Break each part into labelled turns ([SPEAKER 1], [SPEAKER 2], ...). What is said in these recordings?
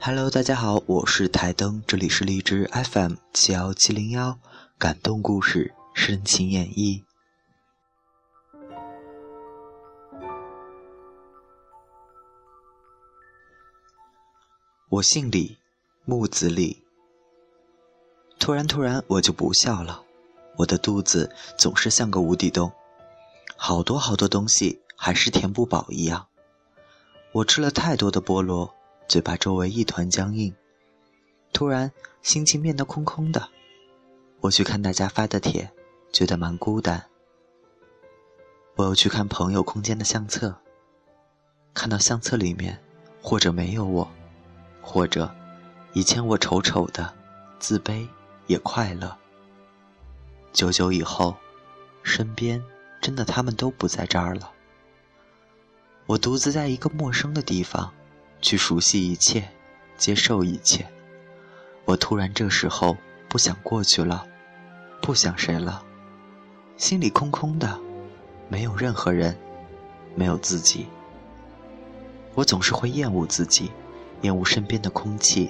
[SPEAKER 1] Hello，大家好，我是台灯，这里是荔枝 FM 七幺七零幺，感动故事，深情演绎。我姓李，木子李。突然，突然，我就不笑了。我的肚子总是像个无底洞，好多好多东西还是填不饱一样。我吃了太多的菠萝，嘴巴周围一团僵硬。突然，心情变得空空的。我去看大家发的帖，觉得蛮孤单。我又去看朋友空间的相册，看到相册里面，或者没有我。或者，以前我丑丑的，自卑也快乐。久久以后，身边真的他们都不在这儿了。我独自在一个陌生的地方，去熟悉一切，接受一切。我突然这时候不想过去了，不想谁了，心里空空的，没有任何人，没有自己。我总是会厌恶自己。厌恶身边的空气。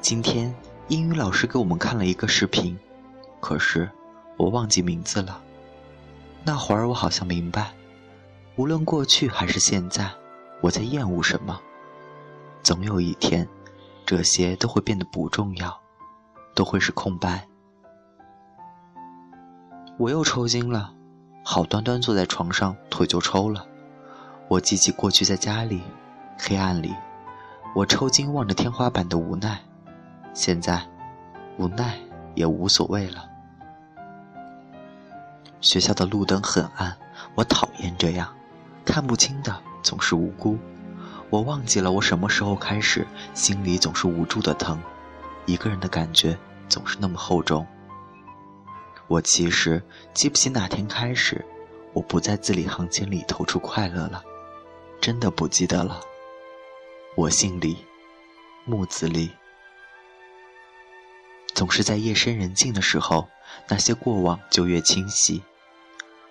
[SPEAKER 1] 今天英语老师给我们看了一个视频，可是我忘记名字了。那会儿我好像明白，无论过去还是现在，我在厌恶什么。总有一天，这些都会变得不重要，都会是空白。我又抽筋了，好端端坐在床上，腿就抽了。我记起过去在家里，黑暗里。我抽筋望着天花板的无奈，现在无奈也无所谓了。学校的路灯很暗，我讨厌这样，看不清的总是无辜。我忘记了我什么时候开始，心里总是无助的疼，一个人的感觉总是那么厚重。我其实记不起哪天开始，我不在字里行间里投出快乐了，真的不记得了。我姓李，木子李。总是在夜深人静的时候，那些过往就越清晰。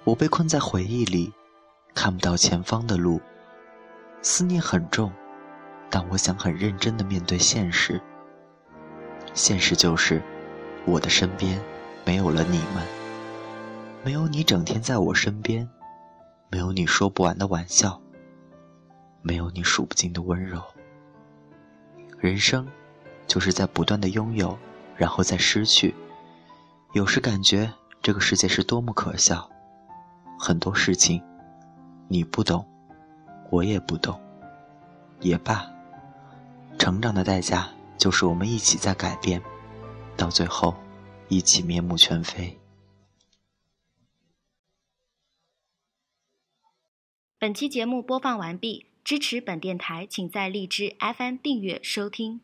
[SPEAKER 1] 我被困在回忆里，看不到前方的路，思念很重，但我想很认真的面对现实。现实就是，我的身边没有了你们，没有你整天在我身边，没有你说不完的玩笑，没有你数不尽的温柔。人生，就是在不断的拥有，然后再失去。有时感觉这个世界是多么可笑，很多事情，你不懂，我也不懂，也罢。成长的代价就是我们一起在改变，到最后，一起面目全非。
[SPEAKER 2] 本期节目播放完毕。支持本电台，请在荔枝 FM 订阅收听。